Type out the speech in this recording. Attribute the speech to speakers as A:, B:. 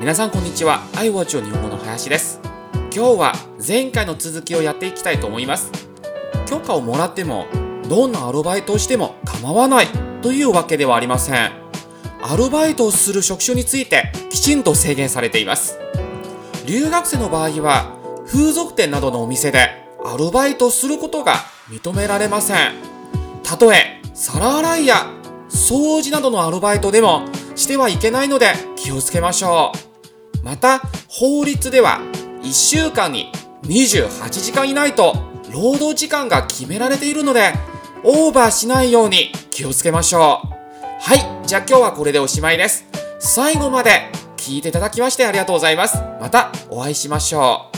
A: 皆さんこんにちは。iWatch 日本語の林です。今日は前回の続きをやっていきたいと思います。許可をもらってもどんなアルバイトをしても構わないというわけではありません。アルバイトをする職種についてきちんと制限されています。留学生の場合は風俗店などのお店でアルバイトすることが認められません。たとえ皿洗いや掃除などのアルバイトでもしてはいけないので気をつけましょう。また法律では1週間に28時間以内と労働時間が決められているのでオーバーしないように気をつけましょう。はいじゃあ今日はこれでおしまいです。最後まで聞いていただきましてありがとうございます。またお会いしましょう。